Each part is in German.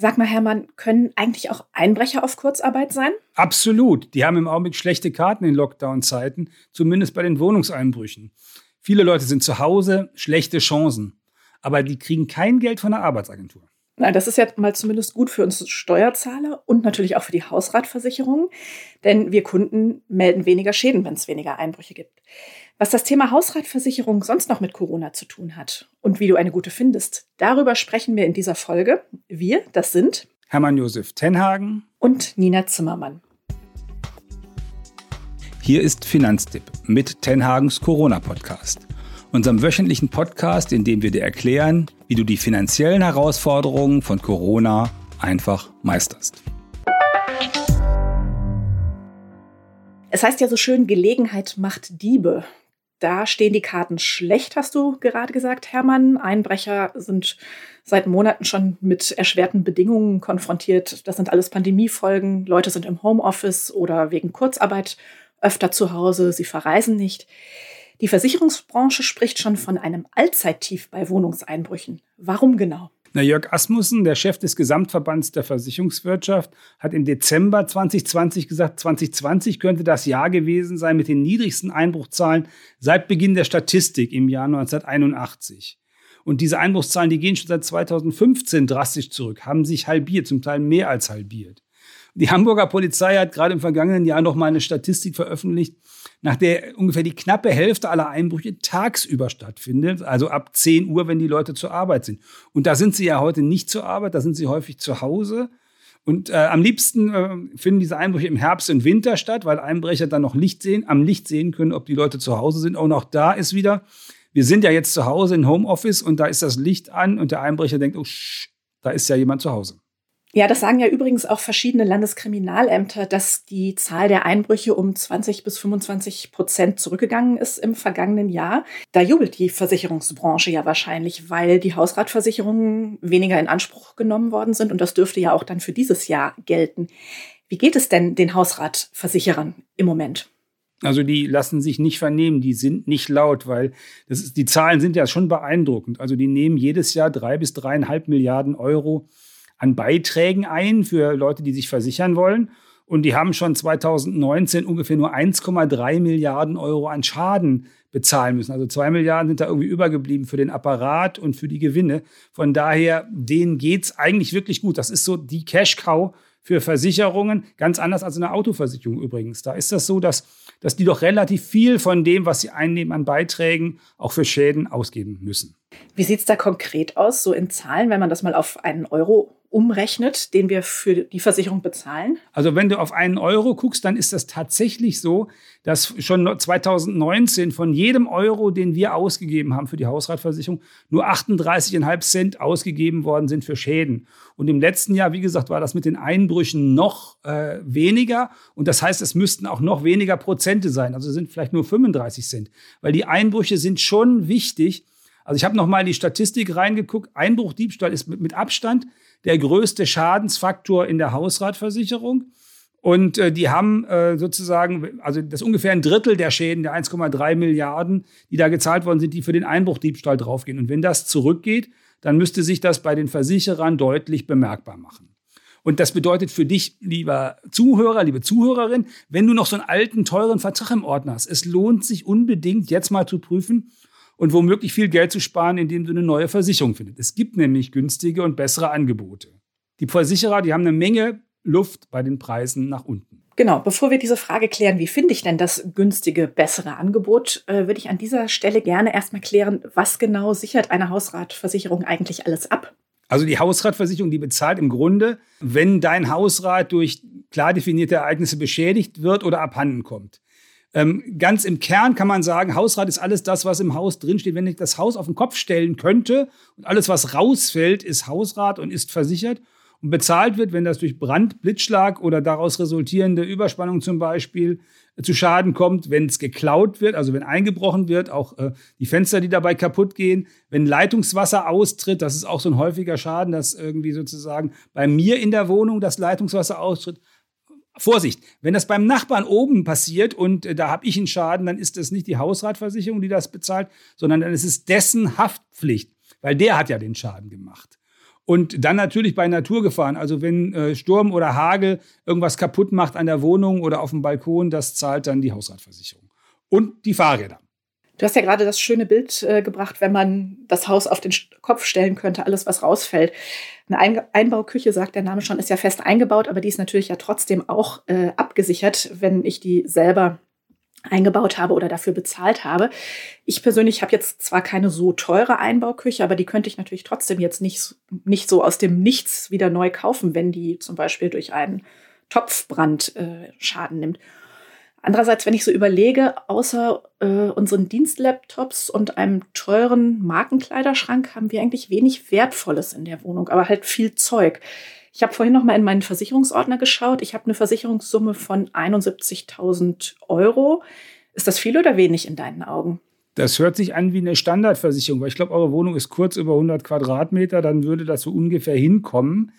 Sag mal, Hermann, können eigentlich auch Einbrecher auf Kurzarbeit sein? Absolut. Die haben im Augenblick schlechte Karten in Lockdown-Zeiten, zumindest bei den Wohnungseinbrüchen. Viele Leute sind zu Hause, schlechte Chancen. Aber die kriegen kein Geld von der Arbeitsagentur. Na, das ist ja mal zumindest gut für uns Steuerzahler und natürlich auch für die Hausratversicherung, denn wir Kunden melden weniger Schäden, wenn es weniger Einbrüche gibt. Was das Thema Hausratversicherung sonst noch mit Corona zu tun hat und wie du eine gute findest, darüber sprechen wir in dieser Folge. Wir, das sind Hermann Josef Tenhagen und Nina Zimmermann. Hier ist Finanztipp mit Tenhagens Corona-Podcast, unserem wöchentlichen Podcast, in dem wir dir erklären, wie du die finanziellen Herausforderungen von Corona einfach meisterst. Es heißt ja so schön, Gelegenheit macht Diebe. Da stehen die Karten schlecht, hast du gerade gesagt, Hermann. Einbrecher sind seit Monaten schon mit erschwerten Bedingungen konfrontiert. Das sind alles Pandemiefolgen. Leute sind im Homeoffice oder wegen Kurzarbeit öfter zu Hause. Sie verreisen nicht. Die Versicherungsbranche spricht schon von einem Allzeittief bei Wohnungseinbrüchen. Warum genau? Na, Jörg Asmussen, der Chef des Gesamtverbands der Versicherungswirtschaft, hat im Dezember 2020 gesagt, 2020 könnte das Jahr gewesen sein mit den niedrigsten Einbruchzahlen seit Beginn der Statistik im Jahr 1981. Und diese Einbruchszahlen, die gehen schon seit 2015 drastisch zurück, haben sich halbiert, zum Teil mehr als halbiert. Die Hamburger Polizei hat gerade im vergangenen Jahr noch mal eine Statistik veröffentlicht, nach der ungefähr die knappe Hälfte aller Einbrüche tagsüber stattfindet, also ab 10 Uhr, wenn die Leute zur Arbeit sind. Und da sind sie ja heute nicht zur Arbeit, da sind sie häufig zu Hause. Und äh, am liebsten äh, finden diese Einbrüche im Herbst und Winter statt, weil Einbrecher dann noch Licht sehen, am Licht sehen können, ob die Leute zu Hause sind. Und auch da ist wieder, wir sind ja jetzt zu Hause in Homeoffice und da ist das Licht an und der Einbrecher denkt, oh, sch, da ist ja jemand zu Hause. Ja, das sagen ja übrigens auch verschiedene Landeskriminalämter, dass die Zahl der Einbrüche um 20 bis 25 Prozent zurückgegangen ist im vergangenen Jahr. Da jubelt die Versicherungsbranche ja wahrscheinlich, weil die Hausratversicherungen weniger in Anspruch genommen worden sind und das dürfte ja auch dann für dieses Jahr gelten. Wie geht es denn den Hausratversicherern im Moment? Also die lassen sich nicht vernehmen, die sind nicht laut, weil ist, die Zahlen sind ja schon beeindruckend. Also die nehmen jedes Jahr drei bis dreieinhalb Milliarden Euro an Beiträgen ein für Leute, die sich versichern wollen. Und die haben schon 2019 ungefähr nur 1,3 Milliarden Euro an Schaden bezahlen müssen. Also zwei Milliarden sind da irgendwie übergeblieben für den Apparat und für die Gewinne. Von daher, denen geht es eigentlich wirklich gut. Das ist so die Cash-Cow für Versicherungen, ganz anders als eine Autoversicherung übrigens. Da ist das so, dass, dass die doch relativ viel von dem, was sie einnehmen an Beiträgen, auch für Schäden ausgeben müssen. Wie sieht es da konkret aus, so in Zahlen, wenn man das mal auf einen Euro umrechnet, den wir für die Versicherung bezahlen? Also wenn du auf einen Euro guckst, dann ist das tatsächlich so, dass schon 2019 von jedem Euro, den wir ausgegeben haben für die Hausratversicherung, nur 38,5 Cent ausgegeben worden sind für Schäden. Und im letzten Jahr, wie gesagt, war das mit den Einbrüchen noch äh, weniger. Und das heißt, es müssten auch noch weniger Prozente sein. Also sind vielleicht nur 35 Cent. Weil die Einbrüche sind schon wichtig. Also ich habe noch mal die Statistik reingeguckt. Einbruchdiebstahl ist mit, mit Abstand der größte Schadensfaktor in der Hausratversicherung. Und äh, die haben äh, sozusagen, also das ungefähr ein Drittel der Schäden, der 1,3 Milliarden, die da gezahlt worden sind, die für den Einbruchdiebstahl draufgehen. Und wenn das zurückgeht, dann müsste sich das bei den Versicherern deutlich bemerkbar machen. Und das bedeutet für dich, lieber Zuhörer, liebe Zuhörerin, wenn du noch so einen alten, teuren Vertrag im Ordner hast, es lohnt sich unbedingt, jetzt mal zu prüfen, und womöglich viel Geld zu sparen, indem du eine neue Versicherung findest. Es gibt nämlich günstige und bessere Angebote. Die Versicherer, die haben eine Menge Luft bei den Preisen nach unten. Genau, bevor wir diese Frage klären, wie finde ich denn das günstige, bessere Angebot, äh, würde ich an dieser Stelle gerne erstmal klären, was genau sichert eine Hausratversicherung eigentlich alles ab? Also die Hausratversicherung, die bezahlt im Grunde, wenn dein Hausrat durch klar definierte Ereignisse beschädigt wird oder abhanden kommt. Ähm, ganz im Kern kann man sagen, Hausrat ist alles das, was im Haus drinsteht. Wenn ich das Haus auf den Kopf stellen könnte und alles, was rausfällt, ist Hausrat und ist versichert und bezahlt wird, wenn das durch Brand, Blitzschlag oder daraus resultierende Überspannung zum Beispiel äh, zu Schaden kommt, wenn es geklaut wird, also wenn eingebrochen wird, auch äh, die Fenster, die dabei kaputt gehen, wenn Leitungswasser austritt, das ist auch so ein häufiger Schaden, dass irgendwie sozusagen bei mir in der Wohnung das Leitungswasser austritt. Vorsicht, wenn das beim Nachbarn oben passiert und äh, da habe ich einen Schaden, dann ist das nicht die Hausratversicherung, die das bezahlt, sondern dann ist es dessen Haftpflicht, weil der hat ja den Schaden gemacht. Und dann natürlich bei Naturgefahren. Also wenn äh, Sturm oder Hagel irgendwas kaputt macht an der Wohnung oder auf dem Balkon, das zahlt dann die Hausratversicherung. Und die Fahrräder. Du hast ja gerade das schöne Bild äh, gebracht, wenn man das Haus auf den Kopf stellen könnte, alles, was rausfällt. Eine Ein Einbauküche, sagt der Name schon, ist ja fest eingebaut, aber die ist natürlich ja trotzdem auch äh, abgesichert, wenn ich die selber eingebaut habe oder dafür bezahlt habe. Ich persönlich habe jetzt zwar keine so teure Einbauküche, aber die könnte ich natürlich trotzdem jetzt nicht, nicht so aus dem Nichts wieder neu kaufen, wenn die zum Beispiel durch einen Topfbrand äh, Schaden nimmt. Andererseits, wenn ich so überlege, außer äh, unseren Dienstlaptops und einem teuren Markenkleiderschrank haben wir eigentlich wenig Wertvolles in der Wohnung, aber halt viel Zeug. Ich habe vorhin noch mal in meinen Versicherungsordner geschaut. Ich habe eine Versicherungssumme von 71.000 Euro. Ist das viel oder wenig in deinen Augen? Das hört sich an wie eine Standardversicherung, weil ich glaube, eure Wohnung ist kurz über 100 Quadratmeter, dann würde das so ungefähr hinkommen.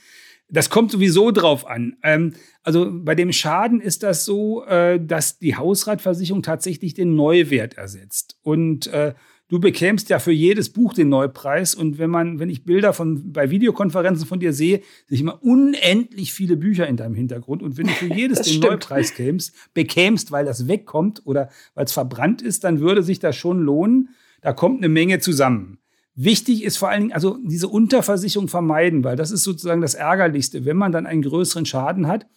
Das kommt sowieso drauf an. Ähm, also bei dem Schaden ist das so, äh, dass die Hausratversicherung tatsächlich den Neuwert ersetzt. Und äh, du bekämst ja für jedes Buch den Neupreis. Und wenn man, wenn ich Bilder von bei Videokonferenzen von dir sehe, sehe ich immer unendlich viele Bücher in deinem Hintergrund. Und wenn du für jedes den. Neupreis kämst, bekämst, weil das wegkommt oder weil es verbrannt ist, dann würde sich das schon lohnen. Da kommt eine Menge zusammen. Wichtig ist vor allen Dingen, also diese Unterversicherung vermeiden, weil das ist sozusagen das Ärgerlichste, wenn man dann einen größeren Schaden hat.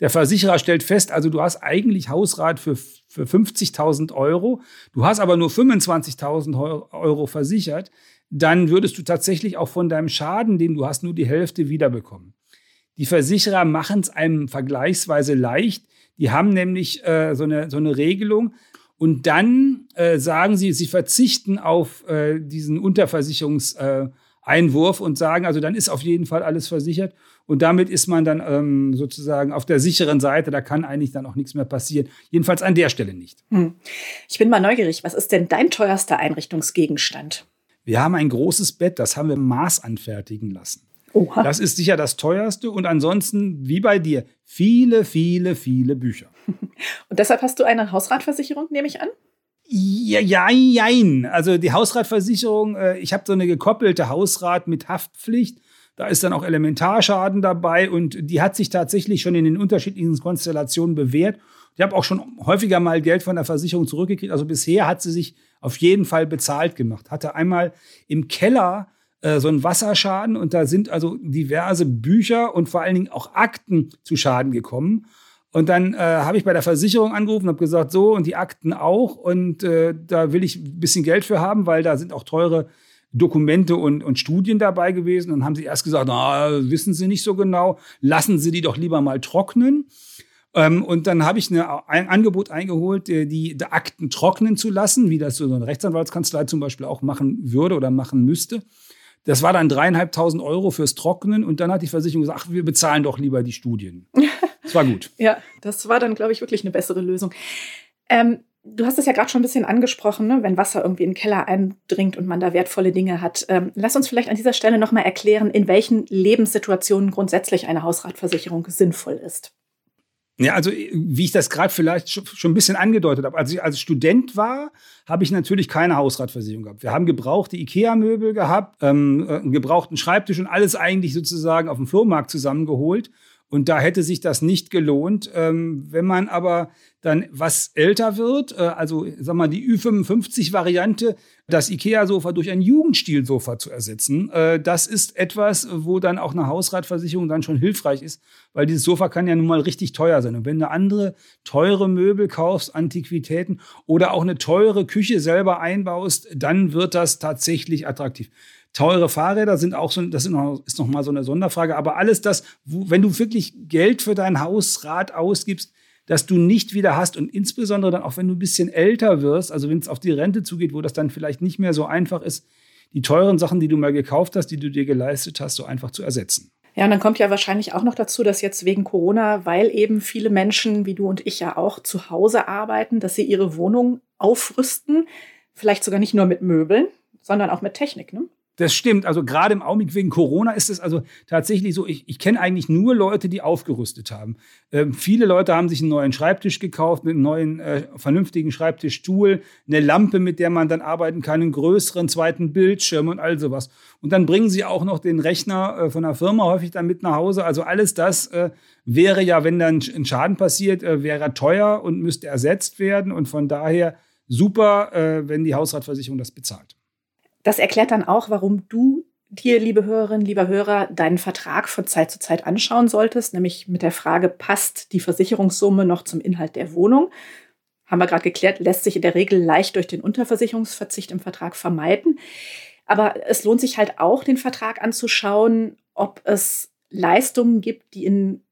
Der Versicherer stellt fest, also du hast eigentlich Hausrat für, für 50.000 Euro, du hast aber nur 25.000 Euro versichert, dann würdest du tatsächlich auch von deinem Schaden, den du hast, nur die Hälfte wiederbekommen. Die Versicherer machen es einem vergleichsweise leicht. Die haben nämlich äh, so, eine, so eine Regelung, und dann äh, sagen sie, sie verzichten auf äh, diesen Unterversicherungseinwurf äh, und sagen, also dann ist auf jeden Fall alles versichert. Und damit ist man dann ähm, sozusagen auf der sicheren Seite. Da kann eigentlich dann auch nichts mehr passieren. Jedenfalls an der Stelle nicht. Hm. Ich bin mal neugierig. Was ist denn dein teuerster Einrichtungsgegenstand? Wir haben ein großes Bett, das haben wir Maß anfertigen lassen. Oha. Das ist sicher das teuerste und ansonsten, wie bei dir, viele, viele, viele Bücher. Und deshalb hast du eine Hausratversicherung, nehme ich an? Ja, ja, jein. Also die Hausratversicherung, äh, ich habe so eine gekoppelte Hausrat mit Haftpflicht. Da ist dann auch Elementarschaden dabei und die hat sich tatsächlich schon in den unterschiedlichen Konstellationen bewährt. Ich habe auch schon häufiger mal Geld von der Versicherung zurückgekriegt. Also bisher hat sie sich auf jeden Fall bezahlt gemacht. Hatte einmal im Keller äh, so einen Wasserschaden und da sind also diverse Bücher und vor allen Dingen auch Akten zu Schaden gekommen. Und dann äh, habe ich bei der Versicherung angerufen und habe gesagt, so und die Akten auch. Und äh, da will ich ein bisschen Geld für haben, weil da sind auch teure Dokumente und, und Studien dabei gewesen. Und dann haben sie erst gesagt, na, wissen Sie nicht so genau, lassen Sie die doch lieber mal trocknen. Ähm, und dann habe ich eine, ein Angebot eingeholt, die, die Akten trocknen zu lassen, wie das so eine Rechtsanwaltskanzlei zum Beispiel auch machen würde oder machen müsste. Das war dann dreieinhalbtausend Euro fürs Trocknen und dann hat die Versicherung gesagt, ach, wir bezahlen doch lieber die Studien. Das war gut. ja, das war dann, glaube ich, wirklich eine bessere Lösung. Ähm, du hast es ja gerade schon ein bisschen angesprochen, ne? wenn Wasser irgendwie in den Keller eindringt und man da wertvolle Dinge hat. Ähm, lass uns vielleicht an dieser Stelle nochmal erklären, in welchen Lebenssituationen grundsätzlich eine Hausratversicherung sinnvoll ist. Ja, also wie ich das gerade vielleicht schon ein bisschen angedeutet habe. Als ich als Student war, habe ich natürlich keine Hausratversicherung gehabt. Wir haben gebrauchte IKEA-Möbel gehabt, ähm, äh, einen gebrauchten Schreibtisch und alles eigentlich sozusagen auf dem Flohmarkt zusammengeholt. Und da hätte sich das nicht gelohnt. Ähm, wenn man aber dann was älter wird, äh, also sag mal die Ü55-Variante, das IKEA-Sofa durch ein Jugendstil-Sofa zu ersetzen, äh, das ist etwas, wo dann auch eine Hausratversicherung dann schon hilfreich ist, weil dieses Sofa kann ja nun mal richtig teuer sein. Und wenn du andere teure Möbel kaufst, Antiquitäten oder auch eine teure Küche selber einbaust, dann wird das tatsächlich attraktiv. Teure Fahrräder sind auch so, das ist noch, ist noch mal so eine Sonderfrage. Aber alles das, wo, wenn du wirklich Geld für dein Hausrad ausgibst, das du nicht wieder hast und insbesondere dann auch, wenn du ein bisschen älter wirst, also wenn es auf die Rente zugeht, wo das dann vielleicht nicht mehr so einfach ist, die teuren Sachen, die du mal gekauft hast, die du dir geleistet hast, so einfach zu ersetzen. Ja, und dann kommt ja wahrscheinlich auch noch dazu, dass jetzt wegen Corona, weil eben viele Menschen wie du und ich ja auch zu Hause arbeiten, dass sie ihre Wohnung aufrüsten, vielleicht sogar nicht nur mit Möbeln, sondern auch mit Technik, ne? Das stimmt. Also gerade im Augenblick wegen Corona ist es also tatsächlich so, ich, ich kenne eigentlich nur Leute, die aufgerüstet haben. Ähm, viele Leute haben sich einen neuen Schreibtisch gekauft, einen neuen äh, vernünftigen Schreibtischstuhl, eine Lampe, mit der man dann arbeiten kann, einen größeren zweiten Bildschirm und all sowas. Und dann bringen sie auch noch den Rechner äh, von der Firma häufig dann mit nach Hause. Also alles das äh, wäre ja, wenn dann ein Schaden passiert, äh, wäre teuer und müsste ersetzt werden. Und von daher super, äh, wenn die Hausratversicherung das bezahlt. Das erklärt dann auch, warum du dir, liebe Hörerinnen, lieber Hörer, deinen Vertrag von Zeit zu Zeit anschauen solltest, nämlich mit der Frage, passt die Versicherungssumme noch zum Inhalt der Wohnung? Haben wir gerade geklärt, lässt sich in der Regel leicht durch den Unterversicherungsverzicht im Vertrag vermeiden. Aber es lohnt sich halt auch, den Vertrag anzuschauen, ob es Leistungen gibt, die in,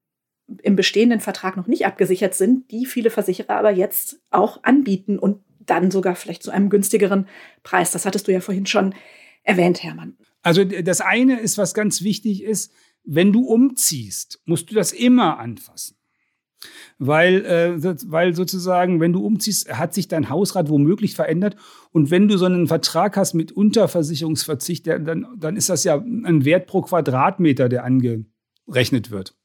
im bestehenden Vertrag noch nicht abgesichert sind, die viele Versicherer aber jetzt auch anbieten und dann sogar vielleicht zu einem günstigeren Preis. Das hattest du ja vorhin schon erwähnt, Hermann. Also das eine ist, was ganz wichtig ist, wenn du umziehst, musst du das immer anfassen. Weil, äh, weil sozusagen, wenn du umziehst, hat sich dein Hausrat womöglich verändert. Und wenn du so einen Vertrag hast mit Unterversicherungsverzicht, der, dann, dann ist das ja ein Wert pro Quadratmeter, der angerechnet wird.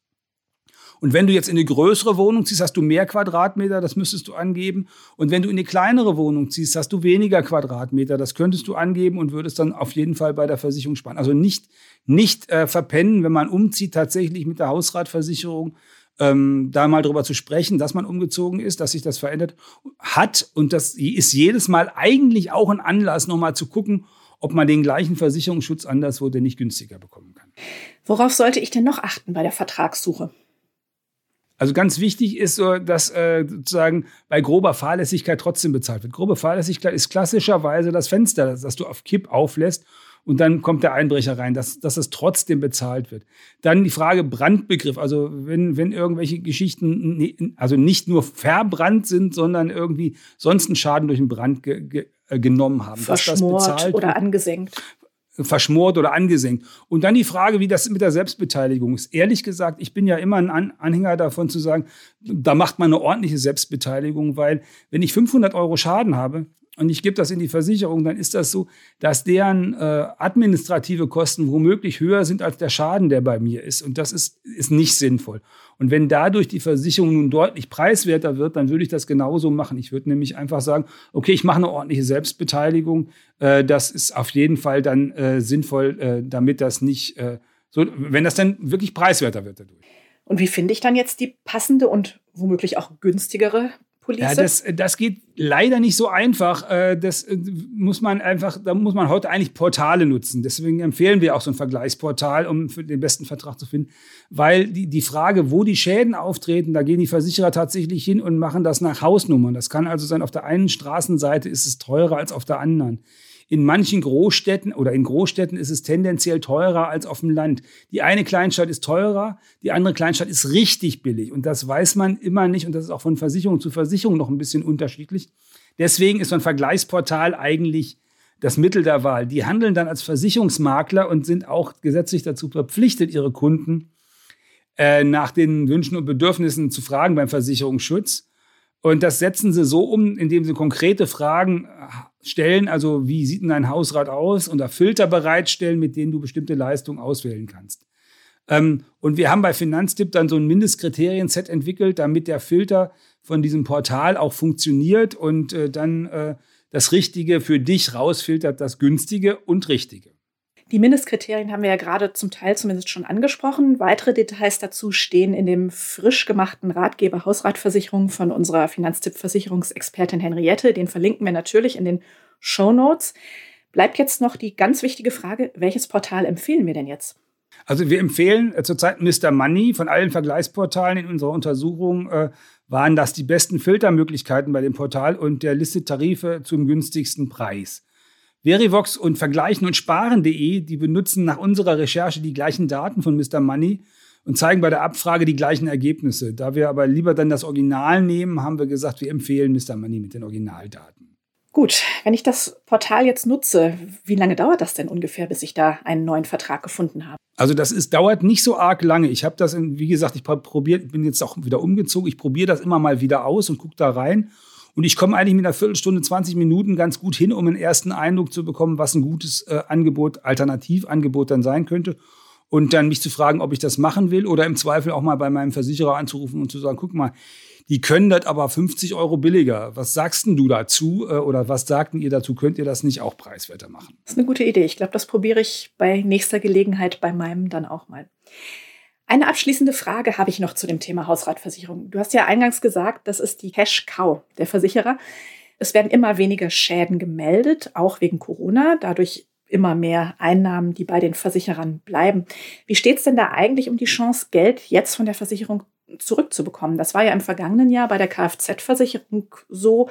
Und wenn du jetzt in eine größere Wohnung ziehst, hast du mehr Quadratmeter, das müsstest du angeben. Und wenn du in eine kleinere Wohnung ziehst, hast du weniger Quadratmeter, das könntest du angeben und würdest dann auf jeden Fall bei der Versicherung sparen. Also nicht, nicht äh, verpennen, wenn man umzieht, tatsächlich mit der Hausratversicherung ähm, da mal drüber zu sprechen, dass man umgezogen ist, dass sich das verändert hat. Und das ist jedes Mal eigentlich auch ein Anlass, nochmal zu gucken, ob man den gleichen Versicherungsschutz anderswo denn nicht günstiger bekommen kann. Worauf sollte ich denn noch achten bei der Vertragssuche? Also ganz wichtig ist so, dass äh, sozusagen bei grober Fahrlässigkeit trotzdem bezahlt wird. Grobe Fahrlässigkeit ist klassischerweise das Fenster, das, das du auf Kipp auflässt und dann kommt der Einbrecher rein, dass, dass es trotzdem bezahlt wird. Dann die Frage Brandbegriff, also wenn, wenn irgendwelche Geschichten also nicht nur verbrannt sind, sondern irgendwie sonst einen Schaden durch einen Brand ge, ge, äh, genommen haben. Verschmort dass das bezahlt oder angesenkt verschmort oder angesenkt. Und dann die Frage, wie das mit der Selbstbeteiligung ist. Ehrlich gesagt, ich bin ja immer ein Anhänger davon zu sagen, da macht man eine ordentliche Selbstbeteiligung, weil wenn ich 500 Euro Schaden habe, und ich gebe das in die Versicherung, dann ist das so, dass deren äh, administrative Kosten womöglich höher sind als der Schaden, der bei mir ist. Und das ist, ist nicht sinnvoll. Und wenn dadurch die Versicherung nun deutlich preiswerter wird, dann würde ich das genauso machen. Ich würde nämlich einfach sagen, okay, ich mache eine ordentliche Selbstbeteiligung. Äh, das ist auf jeden Fall dann äh, sinnvoll, äh, damit das nicht äh, so, wenn das dann wirklich preiswerter wird dadurch. Und wie finde ich dann jetzt die passende und womöglich auch günstigere Police? Ja, das, das geht leider nicht so einfach. Äh, das äh, muss man einfach, da muss man heute eigentlich Portale nutzen. Deswegen empfehlen wir auch so ein Vergleichsportal, um den besten Vertrag zu finden. Weil die, die Frage, wo die Schäden auftreten, da gehen die Versicherer tatsächlich hin und machen das nach Hausnummern. Das kann also sein, auf der einen Straßenseite ist es teurer als auf der anderen. In manchen Großstädten oder in Großstädten ist es tendenziell teurer als auf dem Land. Die eine Kleinstadt ist teurer, die andere Kleinstadt ist richtig billig. Und das weiß man immer nicht. Und das ist auch von Versicherung zu Versicherung noch ein bisschen unterschiedlich. Deswegen ist so ein Vergleichsportal eigentlich das Mittel der Wahl. Die handeln dann als Versicherungsmakler und sind auch gesetzlich dazu verpflichtet, ihre Kunden äh, nach den Wünschen und Bedürfnissen zu fragen beim Versicherungsschutz. Und das setzen sie so um, indem sie konkrete Fragen äh, stellen, also wie sieht denn dein Hausrat aus, und da Filter bereitstellen, mit denen du bestimmte Leistungen auswählen kannst. Ähm, und wir haben bei Finanztipp dann so ein Mindestkriterien-Set entwickelt, damit der Filter von diesem Portal auch funktioniert und äh, dann äh, das Richtige für dich rausfiltert, das Günstige und Richtige. Die Mindestkriterien haben wir ja gerade zum Teil zumindest schon angesprochen. Weitere Details dazu stehen in dem frisch gemachten Ratgeber Hausratversicherung von unserer Finanztipp-Versicherungsexpertin Henriette. Den verlinken wir natürlich in den Show Notes. Bleibt jetzt noch die ganz wichtige Frage, welches Portal empfehlen wir denn jetzt? Also wir empfehlen äh, zurzeit Mr. Money. Von allen Vergleichsportalen in unserer Untersuchung äh, waren das die besten Filtermöglichkeiten bei dem Portal und der listet Tarife zum günstigsten Preis. Verivox und Vergleichen und Sparen.de, die benutzen nach unserer Recherche die gleichen Daten von Mr. Money und zeigen bei der Abfrage die gleichen Ergebnisse. Da wir aber lieber dann das Original nehmen, haben wir gesagt, wir empfehlen Mr. Money mit den Originaldaten. Gut, wenn ich das Portal jetzt nutze, wie lange dauert das denn ungefähr, bis ich da einen neuen Vertrag gefunden habe? Also das ist, dauert nicht so arg lange. Ich habe das, in, wie gesagt, ich probiert, bin jetzt auch wieder umgezogen. Ich probiere das immer mal wieder aus und gucke da rein. Und ich komme eigentlich mit einer Viertelstunde, 20 Minuten ganz gut hin, um einen ersten Eindruck zu bekommen, was ein gutes äh, Angebot, Alternativangebot dann sein könnte. Und dann mich zu fragen, ob ich das machen will oder im Zweifel auch mal bei meinem Versicherer anzurufen und zu sagen, guck mal, die können das aber 50 Euro billiger. Was sagst denn du dazu äh, oder was sagten ihr dazu? Könnt ihr das nicht auch preiswerter machen? Das ist eine gute Idee. Ich glaube, das probiere ich bei nächster Gelegenheit bei meinem dann auch mal. Eine abschließende Frage habe ich noch zu dem Thema Hausratversicherung. Du hast ja eingangs gesagt, das ist die Cash Cow der Versicherer. Es werden immer weniger Schäden gemeldet, auch wegen Corona. Dadurch immer mehr Einnahmen, die bei den Versicherern bleiben. Wie steht es denn da eigentlich um die Chance, Geld jetzt von der Versicherung zurückzubekommen. Das war ja im vergangenen Jahr bei der Kfz-Versicherung so.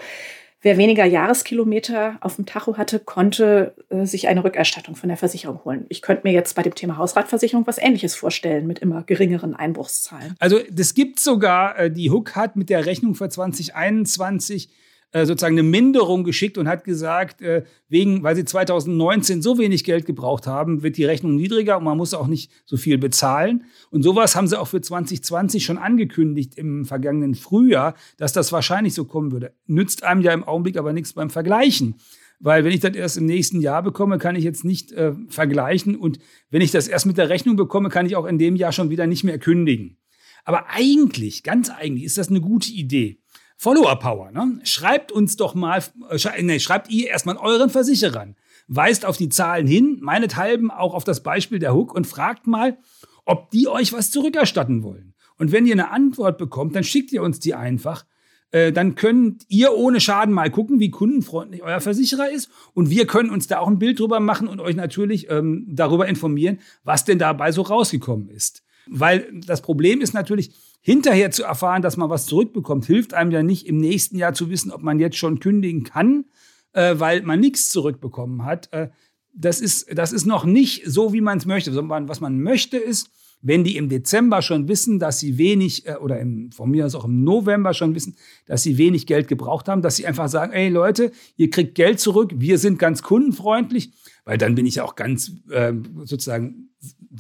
Wer weniger Jahreskilometer auf dem Tacho hatte, konnte äh, sich eine Rückerstattung von der Versicherung holen. Ich könnte mir jetzt bei dem Thema Hausratversicherung was Ähnliches vorstellen mit immer geringeren Einbruchszahlen. Also das gibt sogar, äh, die Hook hat mit der Rechnung für 2021 äh, sozusagen eine Minderung geschickt und hat gesagt, äh, wegen, weil sie 2019 so wenig Geld gebraucht haben, wird die Rechnung niedriger und man muss auch nicht so viel bezahlen. Und sowas haben sie auch für 2020 schon angekündigt im vergangenen Frühjahr, dass das wahrscheinlich so kommen würde. Nützt einem ja im Augenblick aber nichts beim Vergleichen. Weil wenn ich das erst im nächsten Jahr bekomme, kann ich jetzt nicht äh, vergleichen. Und wenn ich das erst mit der Rechnung bekomme, kann ich auch in dem Jahr schon wieder nicht mehr kündigen. Aber eigentlich, ganz eigentlich, ist das eine gute Idee. Follower-Power. Ne? Schreibt uns doch mal, äh, nee, schreibt ihr erstmal euren Versicherern. Weist auf die Zahlen hin, meinethalben auch auf das Beispiel der Hook und fragt mal, ob die euch was zurückerstatten wollen. Und wenn ihr eine Antwort bekommt, dann schickt ihr uns die einfach. Äh, dann könnt ihr ohne Schaden mal gucken, wie kundenfreundlich euer Versicherer ist. Und wir können uns da auch ein Bild drüber machen und euch natürlich ähm, darüber informieren, was denn dabei so rausgekommen ist. Weil das Problem ist natürlich, hinterher zu erfahren, dass man was zurückbekommt, hilft einem ja nicht im nächsten Jahr zu wissen, ob man jetzt schon kündigen kann, äh, weil man nichts zurückbekommen hat. Äh, das, ist, das ist noch nicht so, wie man es möchte. Sondern was man möchte ist, wenn die im Dezember schon wissen, dass sie wenig, äh, oder im, von mir aus auch im November schon wissen, dass sie wenig Geld gebraucht haben, dass sie einfach sagen, ey Leute, ihr kriegt Geld zurück, wir sind ganz kundenfreundlich, weil dann bin ich auch ganz äh, sozusagen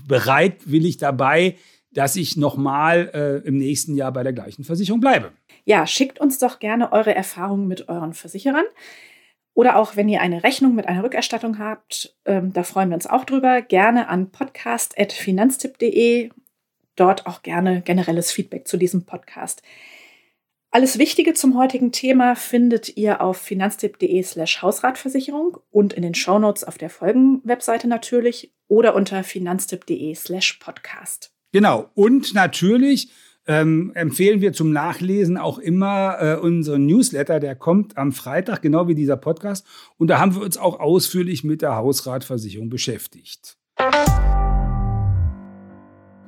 bereitwillig dabei, dass ich nochmal äh, im nächsten Jahr bei der gleichen Versicherung bleibe. Ja, schickt uns doch gerne eure Erfahrungen mit euren Versicherern. Oder auch, wenn ihr eine Rechnung mit einer Rückerstattung habt, ähm, da freuen wir uns auch drüber. Gerne an podcast.finanztipp.de. Dort auch gerne generelles Feedback zu diesem Podcast. Alles Wichtige zum heutigen Thema findet ihr auf finanztipp.de slash Hausratversicherung und in den Shownotes auf der Folgenwebseite natürlich oder unter finanztipp.de slash Podcast. Genau. Und natürlich ähm, empfehlen wir zum Nachlesen auch immer äh, unseren Newsletter. Der kommt am Freitag, genau wie dieser Podcast. Und da haben wir uns auch ausführlich mit der Hausratversicherung beschäftigt.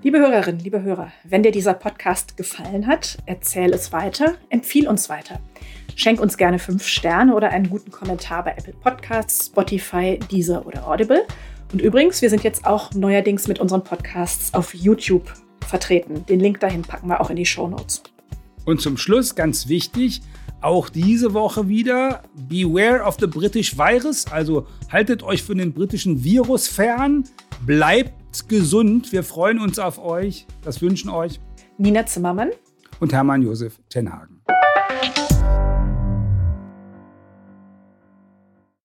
Liebe Hörerinnen, liebe Hörer, wenn dir dieser Podcast gefallen hat, erzähl es weiter, empfiehl uns weiter. Schenk uns gerne fünf Sterne oder einen guten Kommentar bei Apple Podcasts, Spotify, Deezer oder Audible. Und übrigens, wir sind jetzt auch neuerdings mit unseren Podcasts auf YouTube vertreten. Den Link dahin packen wir auch in die Show Notes. Und zum Schluss ganz wichtig, auch diese Woche wieder, beware of the British Virus, also haltet euch von den britischen Virus fern, bleibt gesund, wir freuen uns auf euch, das wünschen euch Nina Zimmermann und Hermann Josef Tenhagen.